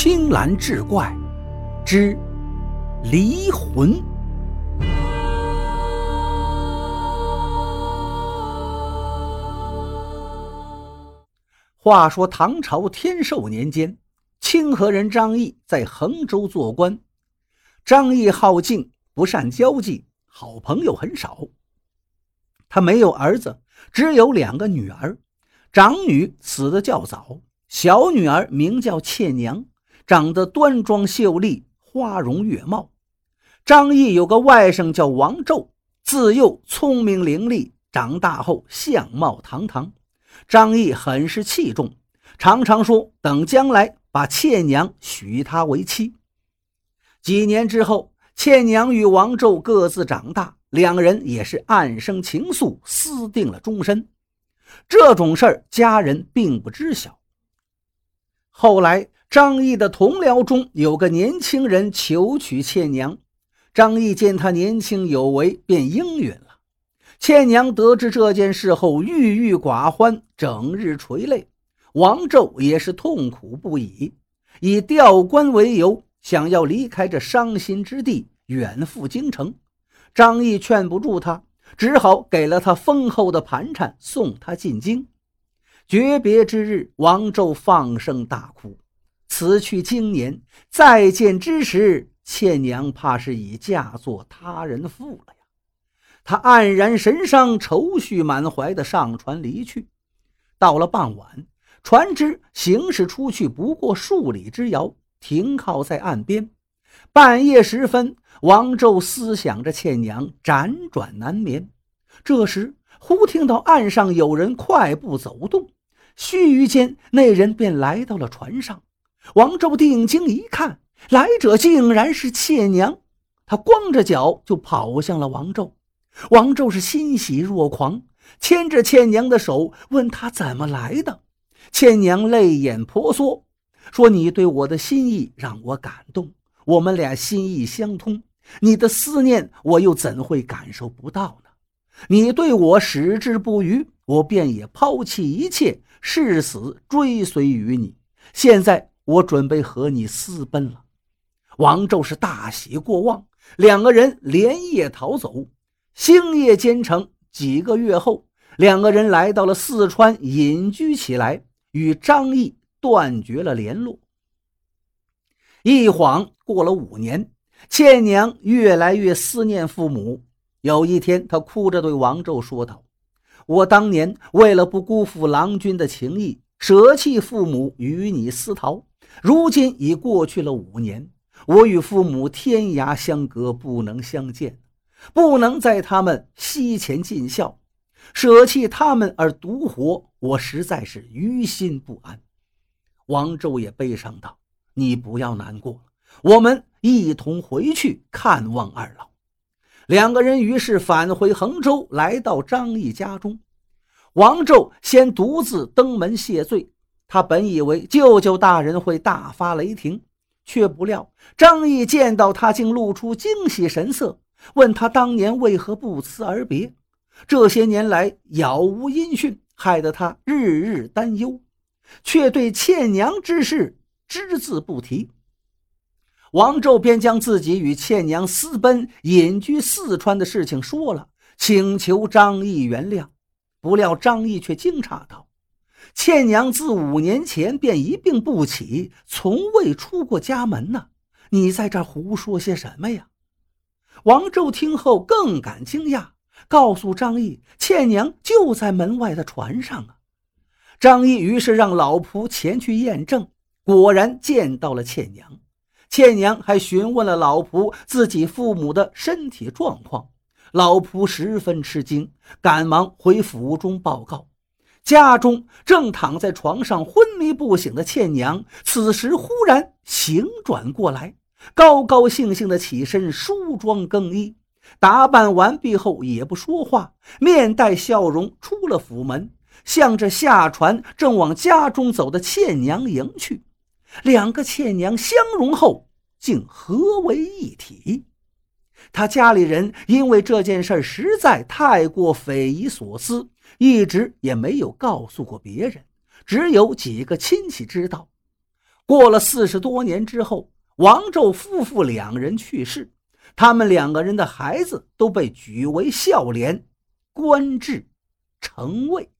青蓝志怪之离魂。话说唐朝天寿年间，清河人张毅在衡州做官。张毅好静，不善交际，好朋友很少。他没有儿子，只有两个女儿，长女死得较早。小女儿名叫倩娘，长得端庄秀丽，花容月貌。张毅有个外甥叫王胄，自幼聪明伶俐，长大后相貌堂堂。张毅很是器重，常常说等将来把倩娘许他为妻。几年之后，倩娘与王胄各自长大，两人也是暗生情愫，私定了终身。这种事儿，家人并不知晓。后来，张毅的同僚中有个年轻人求娶倩娘，张毅见他年轻有为，便应允了。倩娘得知这件事后，郁郁寡欢，整日垂泪。王胄也是痛苦不已，以调官为由，想要离开这伤心之地，远赴京城。张毅劝不住他，只好给了他丰厚的盘缠，送他进京。诀别之日，王胄放声大哭。此去经年，再见之时，倩娘怕是已嫁作他人妇了呀！他黯然神伤，愁绪满怀的上船离去。到了傍晚，船只行驶出去不过数里之遥，停靠在岸边。半夜时分，王胄思想着倩娘，辗转难眠。这时，忽听到岸上有人快步走动。须臾间，那人便来到了船上。王胄定睛一看，来者竟然是妾娘。他光着脚就跑向了王胄。王胄是欣喜若狂，牵着倩娘的手，问他怎么来的。倩娘泪眼婆娑，说：“你对我的心意让我感动，我们俩心意相通，你的思念我又怎会感受不到呢？你对我矢志不渝，我便也抛弃一切。”誓死追随于你，现在我准备和你私奔了。王胄是大喜过望，两个人连夜逃走，星夜兼程。几个月后，两个人来到了四川，隐居起来，与张毅断绝了联络。一晃过了五年，倩娘越来越思念父母。有一天，她哭着对王胄说道。我当年为了不辜负郎君的情谊，舍弃父母与你私逃。如今已过去了五年，我与父母天涯相隔，不能相见，不能在他们膝前尽孝，舍弃他们而独活，我实在是于心不安。王胄也悲伤道：“你不要难过，我们一同回去看望二老。”两个人于是返回衡州，来到张毅家中。王胄先独自登门谢罪。他本以为舅舅大人会大发雷霆，却不料张毅见到他，竟露出惊喜神色，问他当年为何不辞而别。这些年来杳无音讯，害得他日日担忧，却对倩娘之事只字不提。王胄便将自己与倩娘私奔、隐居四川的事情说了，请求张毅原谅。不料张毅却惊诧道：“倩娘自五年前便一病不起，从未出过家门呢。你在这胡说些什么呀？”王胄听后更感惊讶，告诉张毅：“倩娘就在门外的船上啊。”张毅于是让老仆前去验证，果然见到了倩娘。倩娘还询问了老仆自己父母的身体状况，老仆十分吃惊，赶忙回府中报告。家中正躺在床上昏迷不醒的倩娘，此时忽然醒转过来，高高兴兴地起身梳妆更衣，打扮完毕后也不说话，面带笑容出了府门，向着下船正往家中走的倩娘迎去。两个倩娘相容后，竟合为一体。他家里人因为这件事实在太过匪夷所思，一直也没有告诉过别人，只有几个亲戚知道。过了四十多年之后，王宙夫妇两人去世，他们两个人的孩子都被举为孝廉，官至丞尉。